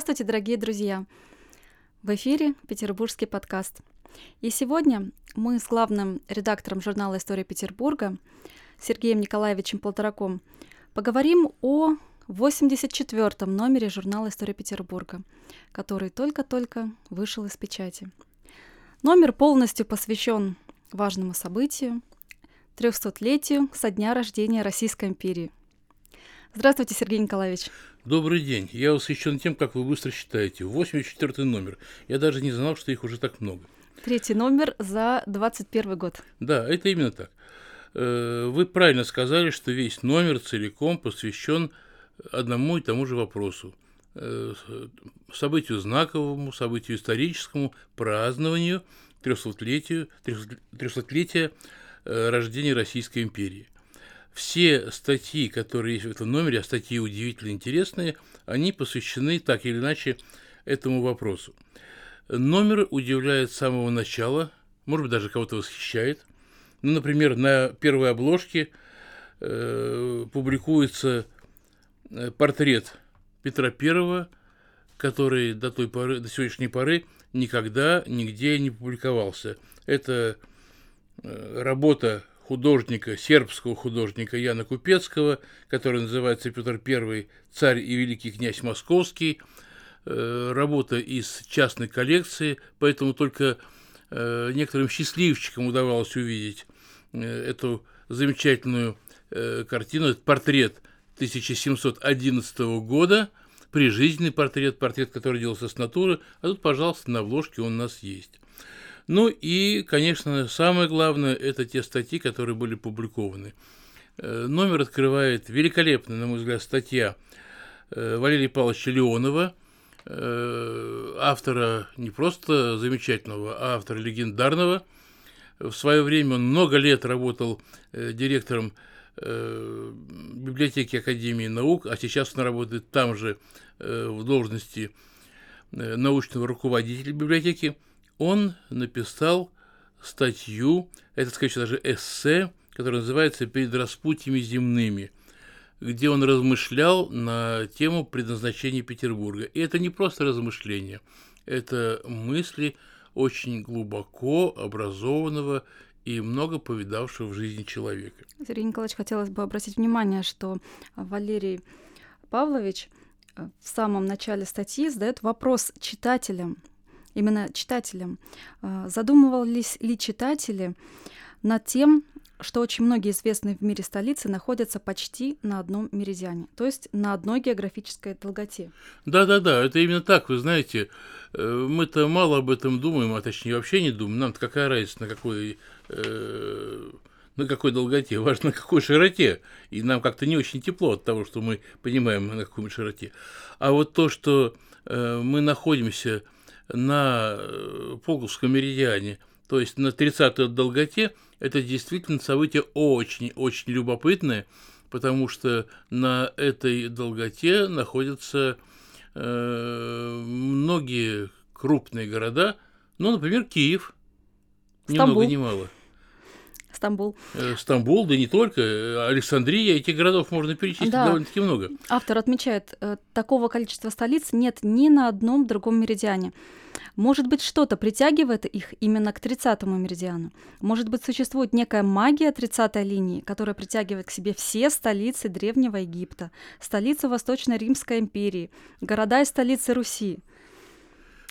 Здравствуйте, дорогие друзья! В эфире Петербургский подкаст. И сегодня мы с главным редактором журнала «История Петербурга» Сергеем Николаевичем Полтораком поговорим о 84-м номере журнала «История Петербурга», который только-только вышел из печати. Номер полностью посвящен важному событию – 300-летию со дня рождения Российской империи. Здравствуйте, Сергей Николаевич. Добрый день. Я восхищен тем, как вы быстро считаете. 84 номер. Я даже не знал, что их уже так много. Третий номер за 21 год. Да, это именно так. Э, вы правильно сказали, что весь номер целиком посвящен одному и тому же вопросу. Э, событию знаковому, событию историческому, празднованию 300-летию, 300-летия э, рождения Российской империи – все статьи, которые есть в этом номере, а статьи удивительно интересные, они посвящены так или иначе этому вопросу. Номер удивляет с самого начала, может быть, даже кого-то восхищает. Ну, например, на первой обложке э, публикуется э, портрет Петра I, который до той поры, до сегодняшней поры никогда нигде не публиковался. Это э, работа художника, сербского художника Яна Купецкого, который называется Петр I, царь и великий князь Московский, э, работа из частной коллекции, поэтому только э, некоторым счастливчикам удавалось увидеть э, эту замечательную картину, этот портрет 1711 года, прижизненный портрет, портрет, который делался с натуры, а тут, пожалуйста, на обложке он у нас есть. Ну и, конечно, самое главное – это те статьи, которые были публикованы. Э, номер открывает великолепная, на мой взгляд, статья э, Валерия Павловича Леонова, э, автора не просто замечательного, а автора легендарного. В свое время он много лет работал директором библиотеки Академии наук, а сейчас он работает там же в должности научного руководителя библиотеки – он написал статью, это, скорее даже эссе, которое называется «Перед распутьями земными», где он размышлял на тему предназначения Петербурга. И это не просто размышления, это мысли очень глубоко образованного и много повидавшего в жизни человека. Сергей Николаевич, хотелось бы обратить внимание, что Валерий Павлович в самом начале статьи задает вопрос читателям, именно читателям. А, задумывались ли читатели над тем, что очень многие известные в мире столицы находятся почти на одном меридиане, то есть на одной географической долготе. Да-да-да, это именно так, вы знаете, э, мы-то мало об этом думаем, а точнее вообще не думаем, нам-то какая разница, на какой, э, на какой долготе, важно на какой широте, и нам как-то не очень тепло от того, что мы понимаем, на какой широте. А вот то, что э, мы находимся на э, Пулковском меридиане, то есть на 30-й долготе, это действительно событие очень-очень любопытное, потому что на этой долготе находятся э, многие крупные города, ну, например, Киев, ни много ни мало. Стамбул. Э, Стамбул, да не только, Александрия, этих городов можно перечислить да. довольно-таки много. Автор отмечает, э, такого количества столиц нет ни на одном другом меридиане. Может быть, что-то притягивает их именно к 30-му меридиану. Может быть, существует некая магия 30-й линии, которая притягивает к себе все столицы Древнего Египта, столицу Восточной Римской империи, города и столицы Руси.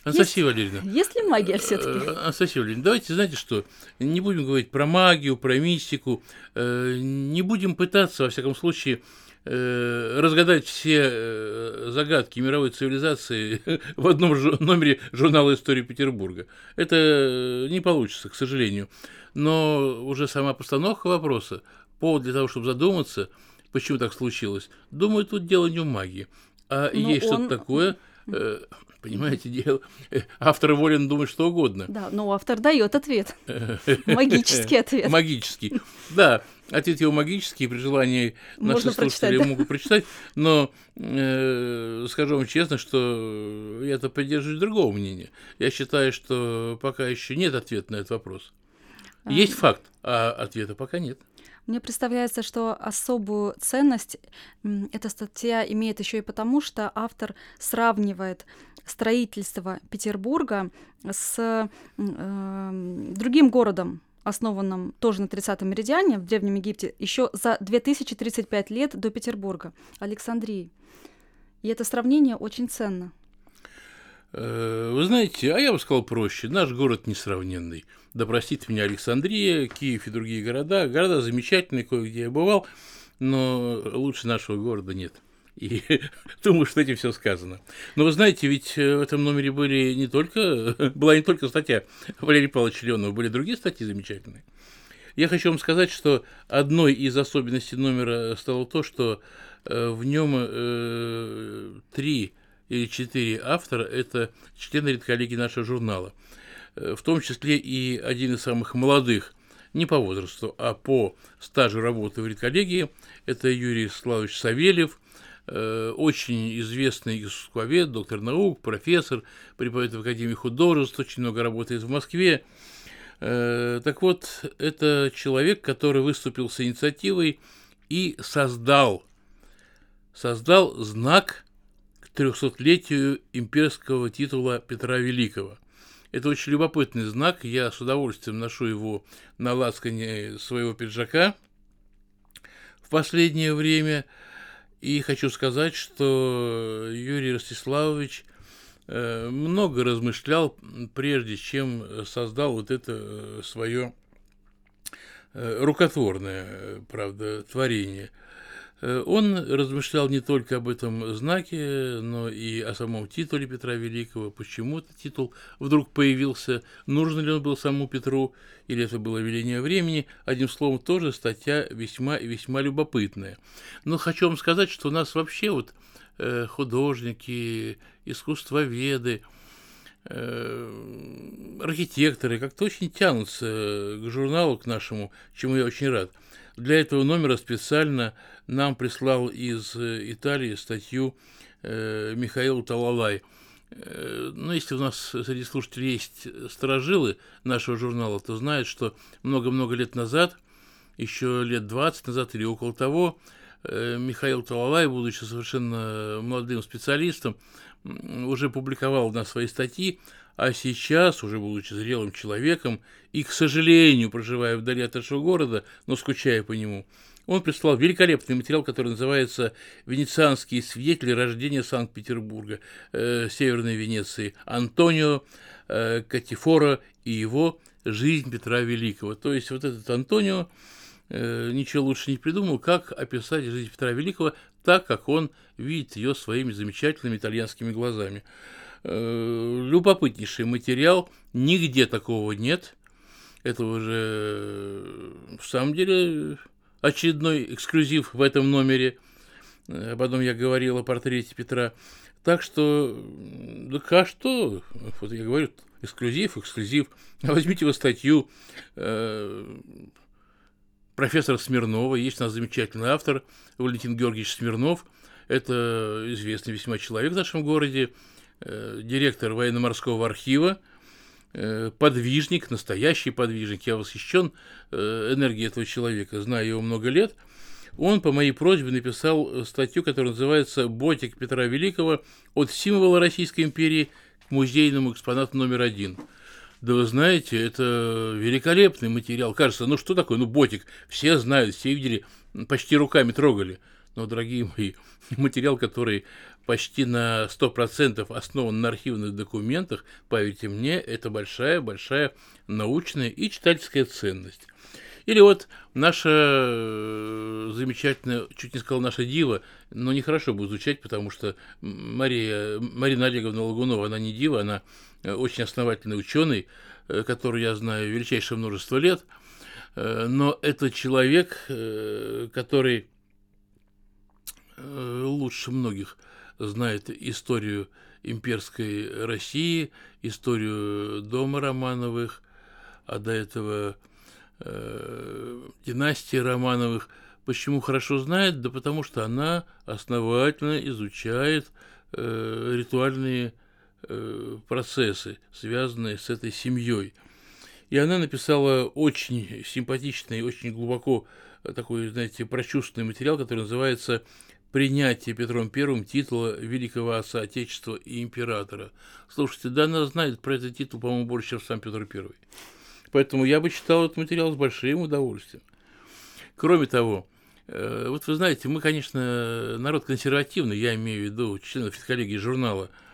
Анастасия есть, Валерьевна. Есть ли магия все-таки? Э, Анастасия Валерьевна, давайте, знаете что, не будем говорить про магию, про мистику, э, не будем пытаться, во всяком случае, Э, разгадать все загадки мировой цивилизации в одном номере журнала «История Петербурга». Это не получится, к сожалению. Но уже сама постановка вопроса, повод для того, чтобы задуматься, почему так случилось, думаю, тут дело не в магии, а Но ну, есть он... что-то такое, Понимаете, дело. Автор волен думать что угодно. Да, но автор дает ответ. Магический ответ. Магический. Да, ответ его магический, при желании наши слушатели да? могут прочитать, но э, скажу вам честно, что я-то поддерживаю другого мнения. Я считаю, что пока еще нет ответа на этот вопрос. А. Есть факт, а ответа пока нет. Мне представляется, что особую ценность эта статья имеет еще и потому, что автор сравнивает строительство Петербурга с э, другим городом, основанном тоже на 30-м меридиане в Древнем Египте, еще за 2035 лет до Петербурга, Александрии. И это сравнение очень ценно. Э, вы знаете, а я бы сказал проще. Наш город несравненный. Да простит меня Александрия, Киев и другие города. Города замечательные, кое-где я бывал, но лучше нашего города нет. И думаю, что этим все сказано. Но вы знаете, ведь э, в этом номере были не только, была не только статья Валерия Павловича Леонова, были другие статьи замечательные. Я хочу вам сказать, что одной из особенностей номера стало то, что э, в нем э, три или четыре автора – это члены редколлегии нашего журнала. Э, в том числе и один из самых молодых, не по возрасту, а по стажу работы в редколлегии – это Юрий Славович Савельев, э, очень известный искусствовед, доктор наук, профессор, преподает в Академии художеств, очень много работает в Москве. Э, так вот, это человек, который выступил с инициативой и создал, создал знак 300-летию имперского титула Петра Великого. Это очень любопытный знак, я с удовольствием ношу его на ласкане своего пиджака в последнее время. И хочу сказать, что Юрий Ростиславович э, много размышлял, прежде чем создал вот это э, свое э, рукотворное, правда, творение – он размышлял не только об этом знаке, но и о самом титуле Петра Великого, почему этот титул вдруг появился, нужен ли он был самому Петру, или это было веление времени. Одним словом, тоже статья весьма и весьма любопытная. Но хочу вам сказать, что у нас вообще вот э, художники, искусствоведы, э, архитекторы как-то очень тянутся к журналу, к нашему, чему я очень рад. Для этого номера специально нам прислал из э, Италии статью э, Михаил Талалай. Э, ну, если у нас среди слушателей есть сторожилы нашего журнала, то знают, что много-много лет назад, еще лет 20 назад или около того, э, Михаил Талалай, будучи совершенно молодым специалистом, уже публиковал на свои статьи а сейчас, уже будучи зрелым человеком и, к сожалению, проживая вдали от нашего города, но скучая по нему, он прислал великолепный материал, который называется «Венецианские свидетели рождения Санкт-Петербурга, э, Северной Венеции, Антонио э, Катифора и его «Жизнь Петра Великого». То есть вот этот Антонио э, ничего лучше не придумал, как описать жизнь Петра Великого так, как он видит ее своими замечательными итальянскими глазами. Э, любопытнейший материал, нигде такого нет. Это уже в самом деле очередной эксклюзив в этом номере. Э, потом я говорил о портрете Петра. Так что, да а что? Вот я говорю, эксклюзив, эксклюзив. Возьмите вы статью э, профессора Смирнова. Есть у нас замечательный автор Валентин Георгиевич Смирнов. Это известный весьма человек в нашем городе. Э, директор военно-морского архива, э, подвижник, настоящий подвижник. Я восхищен э, энергией этого человека, знаю его много лет. Он по моей просьбе написал статью, которая называется «Ботик Петра Великого от символа Российской империи к музейному экспонату номер один». Да вы знаете, это великолепный материал. Кажется, ну что такое, ну ботик, все знают, все видели, почти руками трогали. Но, дорогие мои, материал, который почти на 100% основан на архивных документах, поверьте мне, это большая-большая научная и читательская ценность. Или вот наша э, замечательная, чуть не сказал наша дива, но нехорошо будет звучать, потому что Мария, Марина Олеговна Лагунова, она не дива, она очень основательный ученый, э, который я знаю величайшее множество лет, но это человек, который лучше многих – знает историю имперской России, историю дома Романовых, а до этого э, династии Романовых. Почему хорошо знает? Да потому что она основательно изучает э, ритуальные э, процессы, связанные с этой семьей. И она написала очень симпатичный, очень глубоко такой, знаете, прочувственный материал, который называется «Принятие Петром I титула Великого Отца Отечества и Императора». Слушайте, да она знает про этот титул, по-моему, больше, чем сам Петр I. Поэтому я бы читал этот материал с большим удовольствием. Кроме того, э, вот вы знаете, мы, конечно, народ консервативный, я имею в виду членов коллегии журнала, э,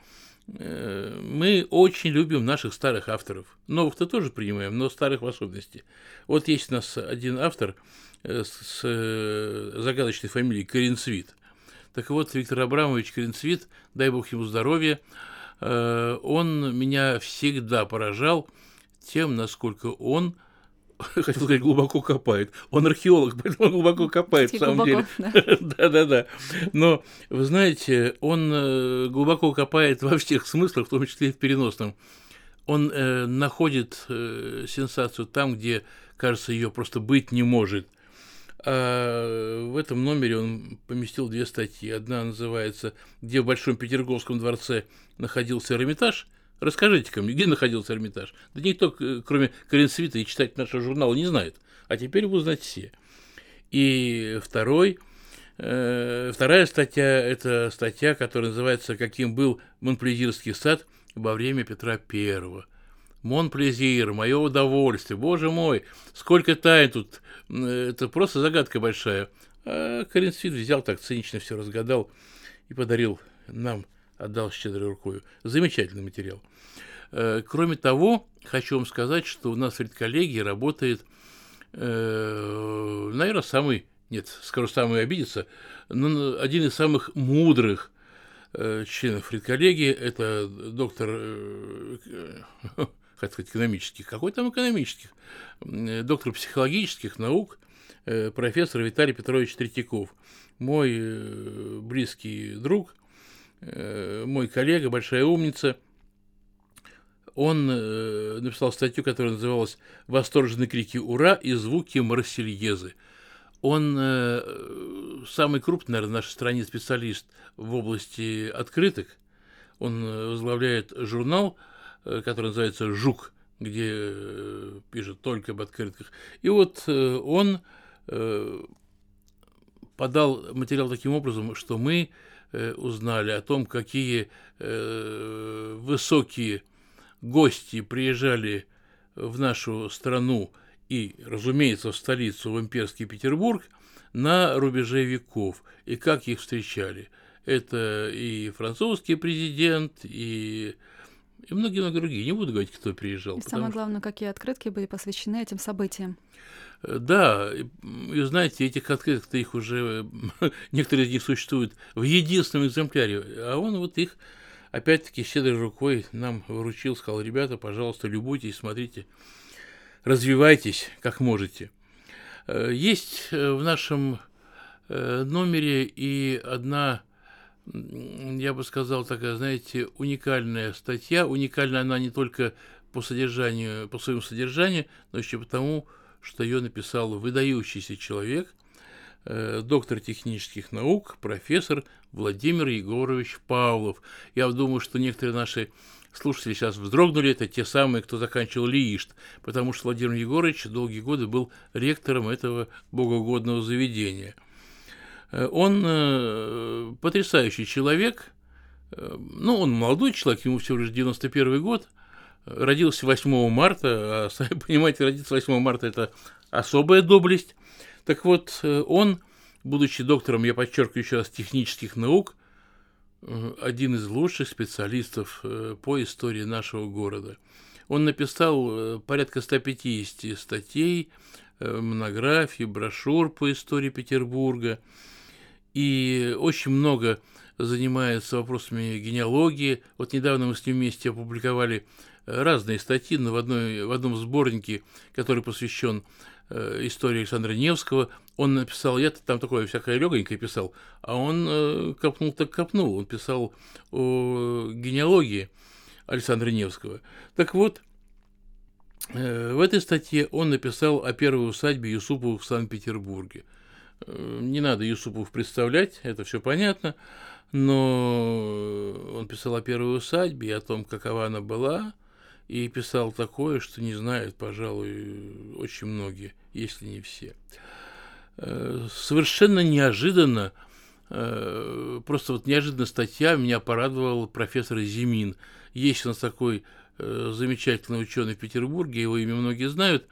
мы очень любим наших старых авторов. Новых-то тоже принимаем, но старых в особенности. Вот есть у нас один автор э, с загадочной фамилией Коренцвит. Так вот, Виктор Абрамович Коренцвит, дай бог ему здоровья, он меня всегда поражал тем, насколько он хотел сказать, глубоко копает. Он археолог, поэтому глубоко копает, в самом глубоко, деле. Да-да-да. Но, вы знаете, он э, глубоко копает во всех смыслах, в том числе и в переносном. Он э, находит э, сенсацию там, где, кажется, ее просто быть не может. А в этом номере он поместил две статьи. Одна называется «Где в Большом Петерговском дворце находился Эрмитаж», Расскажите-ка мне, где находился Эрмитаж? Да никто, э, кроме Коренцвита и читать нашего журнала, не знает. А теперь вы узнаете все. И второй, э, вторая статья – это статья, которая называется «Каким был Монплезирский сад во время Петра Первого». Монплезир, мое удовольствие, боже мой, сколько тайн тут, это просто загадка большая. А Коренцвит взял так цинично все разгадал и подарил нам отдал щедрой рукой. Замечательный материал. Э, кроме того, хочу вам сказать, что у нас в редколлегии работает, э, наверное, самый, нет, скоро самый обидится, но один из самых мудрых э, членов редколлегии, это доктор, как сказать, экономических, какой там экономических, доктор психологических наук, профессор Виталий Петрович Третьяков, мой близкий друг – мой коллега, большая умница, он э, написал статью, которая называлась «Восторженные крики «Ура!» и звуки Марсельезы». Он э, самый крупный, наверное, в нашей стране специалист в области открыток. Он возглавляет журнал, который называется «Жук», где пишет только об открытках. И вот он подал материал таким образом, что мы Э, узнали о том, какие э, высокие гости приезжали в нашу страну и, разумеется, в столицу, в имперский Петербург, на рубеже веков, и как их встречали. Это и французский президент, и и многие-многие другие. Не буду говорить, кто приезжал. И самое главное, что... какие открытки были посвящены этим событиям. Да, и знаете, этих открыток-то их уже, некоторые из них существуют в единственном экземпляре, а он вот их, опять-таки, щедрой рукой нам выручил, сказал, ребята, пожалуйста, любуйтесь, смотрите, развивайтесь, как можете. Э, есть э, в нашем э, номере и одна, я бы сказал, такая, знаете, уникальная статья. Уникальна она не только по содержанию, по своему содержанию, но еще потому, что ее написал выдающийся человек, э, доктор технических наук, профессор Владимир Егорович Павлов. Я думаю, что некоторые наши слушатели сейчас вздрогнули, это те самые, кто заканчивал ЛИИШТ, потому что Владимир Егорович долгие годы был ректором этого богоугодного заведения. Э, он э, потрясающий человек, ну, он молодой человек, ему всего лишь 91 год – родился 8 марта, а, сами понимаете, родиться 8 марта – это особая доблесть. Так вот, э, он, будучи доктором, я подчеркиваю еще раз, технических наук, э, один из лучших специалистов э, по истории нашего города. Он написал порядка 150 статей, монографий, брошюр по истории Петербурга, и очень много занимается вопросами генеалогии. Вот недавно мы с ним вместе опубликовали разные статьи, но в, одной, в одном сборнике, который посвящен э, истории Александра Невского, он написал, я там такое всякое легонькое писал, а он э, копнул так копнул, он писал о генеалогии Александра Невского. Так вот, э, в этой статье он написал о первой усадьбе Юсуповых в Санкт-Петербурге. Не надо Юсупов представлять, это все понятно, но он писал о первой усадьбе о том, какова она была – и писал такое, что не знают, пожалуй, очень многие, если не все. Э, совершенно неожиданно, э, просто вот неожиданно статья меня порадовал профессор Зимин. Есть у нас такой э, замечательный ученый в Петербурге, его имя многие знают,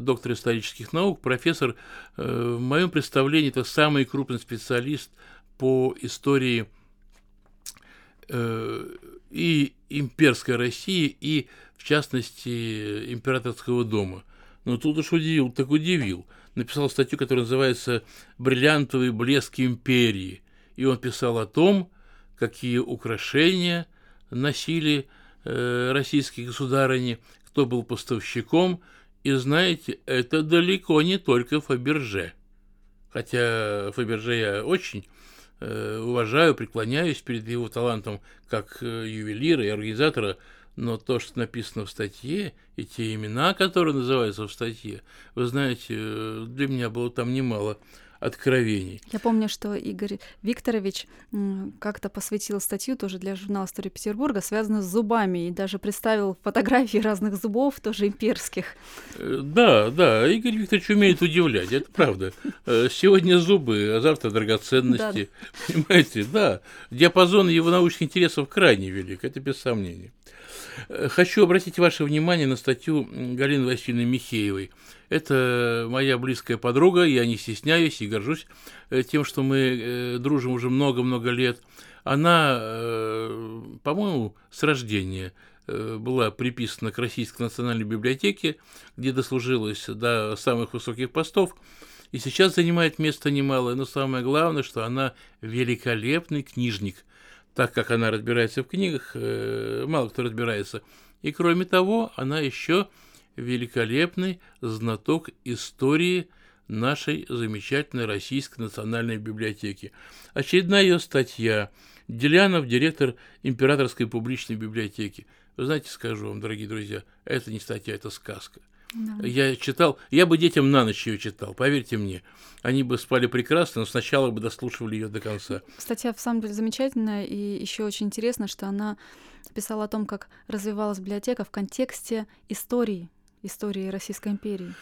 доктор исторических наук, профессор, в моем представлении, это самый крупный специалист по истории и имперской России, и, в частности, императорского дома. Но тут уж удивил, так удивил – написал статью, которая называется «Бриллиантовый блеск империи». И он писал о том, какие украшения носили э, российские государыни, кто был поставщиком. И знаете, это далеко не только Фаберже. Хотя Фаберже я очень э, уважаю, преклоняюсь перед его талантом как э, ювелира и организатора но то, что написано в статье, и те имена, которые называются в статье, вы знаете, для меня было там немало откровений. Я помню, что Игорь Викторович как-то посвятил статью тоже для журнала «История Петербурга», связанную с зубами, и даже представил фотографии разных зубов, тоже имперских. Э, да, да, Игорь Викторович умеет удивлять, это правда. Э, сегодня зубы, а завтра драгоценности. Да. Понимаете, да. Диапазон его научных интересов крайне велик, это без сомнения. Э, хочу обратить ваше внимание на статью Галины Васильевны Михеевой. Это моя близкая подруга, я не стесняюсь и горжусь э, тем, что мы э, дружим уже много-много лет. Она, по-моему, с рождения была приписана к Российской национальной библиотеке, где дослужилась до самых высоких постов, и сейчас занимает место немалое, но самое главное, что она великолепный книжник – так как она разбирается в книгах, э, мало кто разбирается. И кроме того, она еще великолепный знаток истории нашей замечательной Российской национальной библиотеки. Очередная ее статья. Делянов, директор Императорской публичной библиотеки. Вы знаете, скажу вам, дорогие друзья, это не статья, это сказка. Да. Я читал, я бы детям на ночь ее читал, поверьте мне. Они бы спали прекрасно, но сначала бы дослушивали ее до конца. Статья, в самом деле, замечательная, и еще очень интересно, что она писала о том, как развивалась библиотека в контексте истории, истории Российской империи.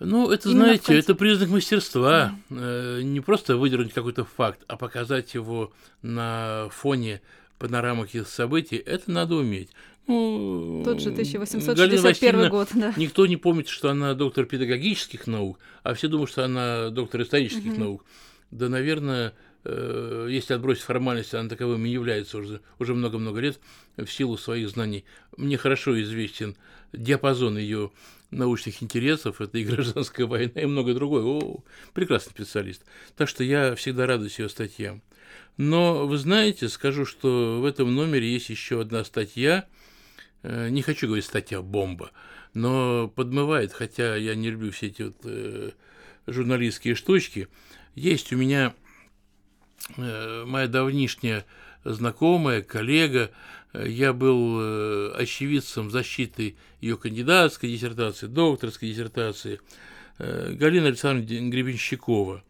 Ну, это, Именно знаете, контексте... это признак мастерства. Да. Не просто выдернуть какой-то факт, а показать его на фоне панорамы каких-то событий, это надо уметь. Ну, Тот же 1861 год, да. Никто не помнит, что она доктор педагогических наук, а все думают, что она доктор исторических угу. наук. Да, наверное, э, если отбросить формальности, она таковым и является уже уже много-много лет в силу своих знаний. Мне хорошо известен диапазон ее научных интересов, это и гражданская война, и многое другое. О, прекрасный специалист. Так что я всегда радуюсь ее статьям. Но вы знаете, скажу, что в этом номере есть еще одна статья, Э, не хочу говорить статья бомба, но подмывает, хотя я не люблю все эти вот э, журналистские штучки. Есть у меня э, моя давнишняя знакомая, коллега, я был очевидцем защиты ее кандидатской диссертации, докторской диссертации, Галина Александровна Гребенщикова.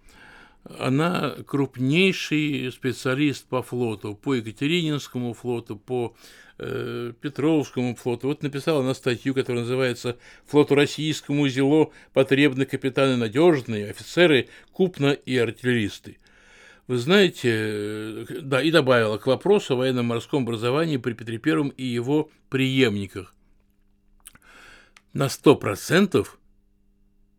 Она крупнейший специалист по флоту, по Екатерининскому флоту, по э, Петровскому флоту. Вот написала она статью, которая называется «Флоту российскому зело потребны капитаны надежные, офицеры купно и артиллеристы». Вы знаете, э, да, и добавила к вопросу о военно-морском образовании при Петре Первом и его преемниках. На 100%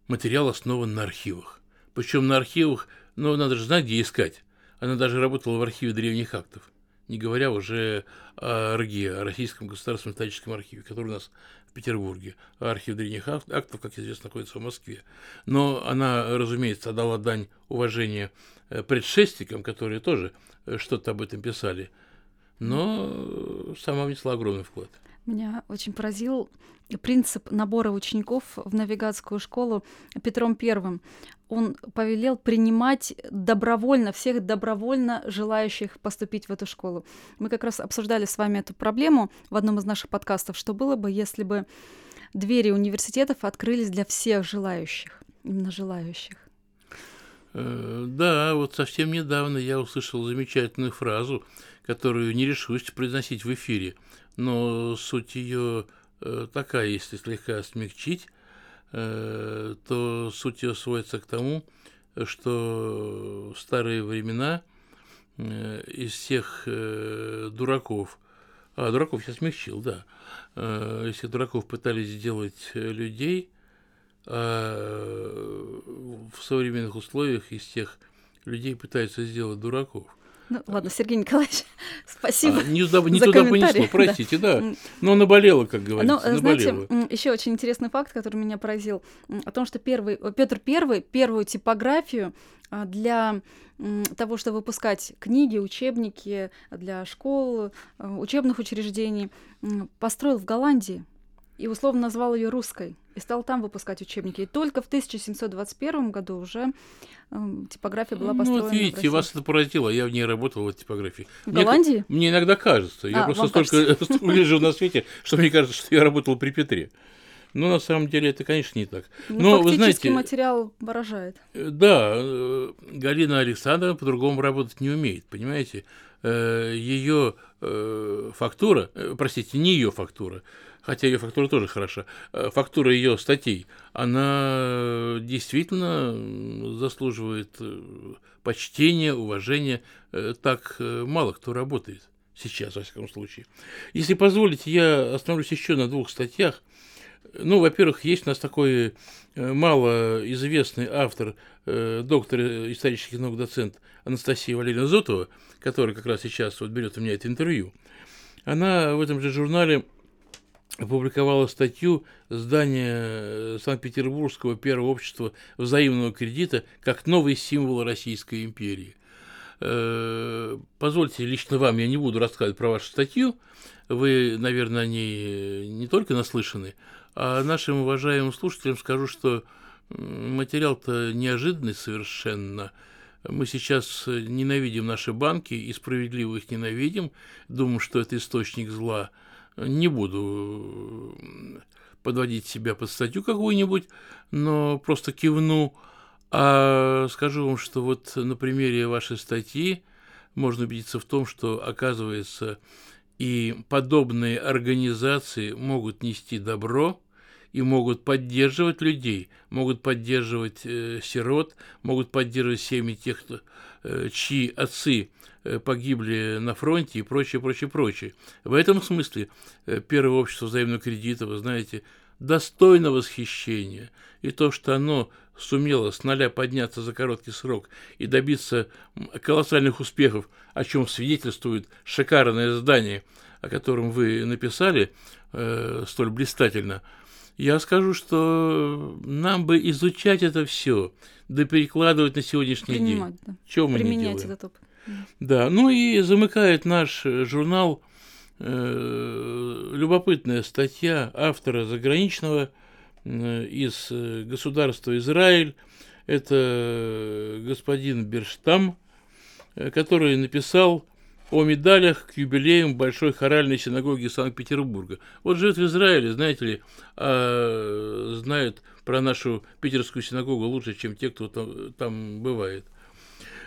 материал основан на архивах. Причем на архивах, ну, надо же знать, где искать. Она даже работала в архиве древних актов не говоря уже о РГИ, о Российском государственном историческом архиве, который у нас в Петербурге. Архив древних актов, как известно, находится в Москве. Но она, разумеется, отдала дань уважения э, предшественникам, которые тоже э, что-то об этом писали, но сама внесла огромный вклад. Меня очень поразил принцип набора учеников в навигатскую школу Петром Первым. Он повелел принимать добровольно всех добровольно желающих поступить в эту школу. Мы как раз обсуждали с вами эту проблему в одном из наших подкастов, что было бы, если бы двери университетов открылись для всех желающих, именно желающих. Э, да, вот совсем недавно я услышал замечательную фразу, которую не решусь произносить в эфире – но суть ее э, такая, если слегка смягчить, э, то суть ее сводится к тому, что в старые времена э, из всех дураков, а дураков я смягчил, да, из всех дураков пытались сделать людей, а в современных условиях из тех людей пытаются сделать дураков. Ну, ладно, Сергей Николаевич, спасибо. А, не, туда, не за туда понесло, простите, да. да. Но наболело, как говорится. Но, знаете, еще очень интересный факт, который меня поразил, о том, что первый, Петр I первую типографию а, для того, чтобы выпускать книги, учебники для школ, а, учебных учреждений, построил в Голландии и условно назвал ее русской и стал там выпускать учебники. И только в 1721 году уже э, типография была построена. Ну, вот видите, вас это поразило, я в ней работал в типографии. В мне, Голландии? Мне иногда кажется. Я а, просто столько, столько на свете, что мне кажется, что я работал при Петре. Но на самом деле это, конечно, не так. Ну, Но вы знаете, материал выражает. Э, да, э, Галина Александровна по-другому работать не умеет, понимаете? Э, ее фактура, простите, не ее фактура, хотя ее фактура тоже хороша, э, фактура ее статей, она действительно заслуживает э, почтения, уважения. Э, так мало кто работает сейчас, во всяком случае. Если позволите, я остановлюсь еще на двух статьях. Ну, во-первых, есть у нас такой малоизвестный автор, доктор исторических наук, доцент Анастасия Валерьевна Зотова, которая как раз сейчас вот берет у меня это интервью. Она в этом же журнале опубликовала статью здания э, Санкт-Петербургского первого общества взаимного кредита как новый символ Российской империи. Э, позвольте лично вам, я не буду рассказывать про вашу статью, вы, наверное, о ней не только наслышаны, а нашим уважаемым слушателям скажу, что материал-то неожиданный совершенно. Мы сейчас ненавидим наши банки и справедливо их ненавидим, думаем, что это источник зла – не буду подводить себя под статью какую-нибудь, но просто кивну. А скажу вам, что вот на примере вашей статьи можно убедиться в том, что, оказывается, и подобные организации могут нести добро и могут поддерживать людей, могут поддерживать э, сирот, могут поддерживать семьи тех, кто, э, чьи отцы Э, погибли на фронте и прочее, прочее, прочее. В этом смысле э, первое общество взаимного кредита, вы знаете, достойно восхищения. И то, что оно сумело с нуля подняться за короткий срок и добиться колоссальных успехов, о чем свидетельствует шикарное здание, о котором вы написали э, столь блистательно, я скажу, что нам бы изучать это все, да перекладывать на сегодняшний Принимать, день. Да. Чего мы Применять не делаем? этот опыт. Да, ну и замыкает наш э, журнал э, любопытная статья автора заграничного э, из э, государства Израиль. Это господин Берштам, э, который написал о медалях к юбилеям Большой хоральной синагоги Санкт-Петербурга. Вот живет в Израиле, знаете ли, а знают про нашу питерскую синагогу лучше, чем те, кто там, там бывает.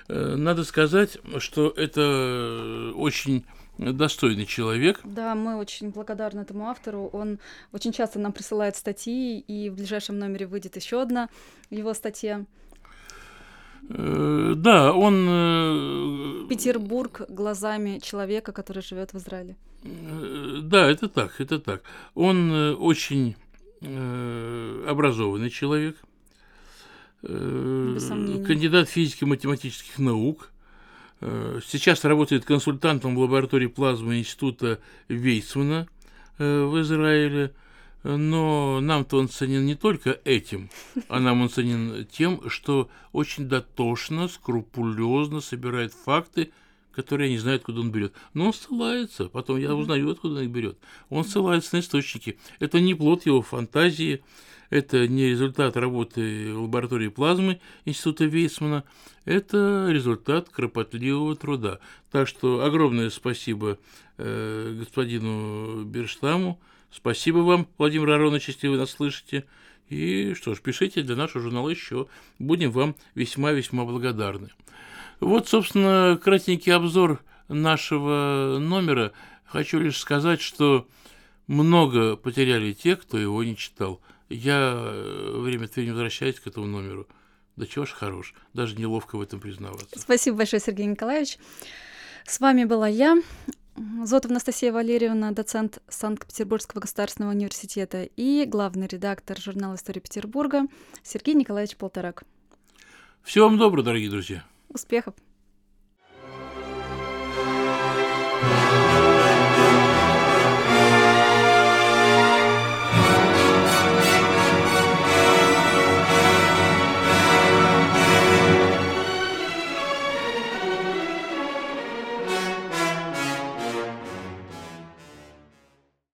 Э, надо сказать, что это очень достойный человек. Да, мы очень благодарны этому автору. Он очень часто нам присылает статьи, и в ближайшем номере выйдет еще одна его статья. Э, да, он... Э, Петербург глазами человека, который живет в Израиле. Да, это так, это так. Он очень образованный человек, Э, кандидат физико-математических наук. Э, сейчас работает консультантом в лаборатории плазмы Института Вейсмана э, в Израиле. Но нам-то он ценен не только этим, а нам он ценен тем, что очень дотошно, скрупулезно собирает факты, которые я не знаю, откуда он берет. Но он ссылается, потом я узнаю, откуда он их берет. Он ссылается на источники. Это не плод его фантазии, это не результат работы лаборатории плазмы Института Вейсмана, это результат кропотливого труда. Так что огромное спасибо э, господину Берштаму, спасибо вам, Владимир Аронович, если вы нас слышите. И что ж, пишите для нашего журнала еще. Будем вам весьма-весьма благодарны. Вот, собственно, кратенький обзор нашего номера. Хочу лишь сказать, что много потеряли те, кто его не читал. Я э, время от времени возвращаюсь к этому номеру. Да чего ж хорош, даже неловко в этом признаваться. Спасибо большое, Сергей Николаевич. С вами была я, Зотова Анастасия Валерьевна, доцент Санкт-Петербургского государственного университета и главный редактор журнала «История Петербурга» Сергей Николаевич Полторак. Всего вам доброго, дорогие друзья. Успехов!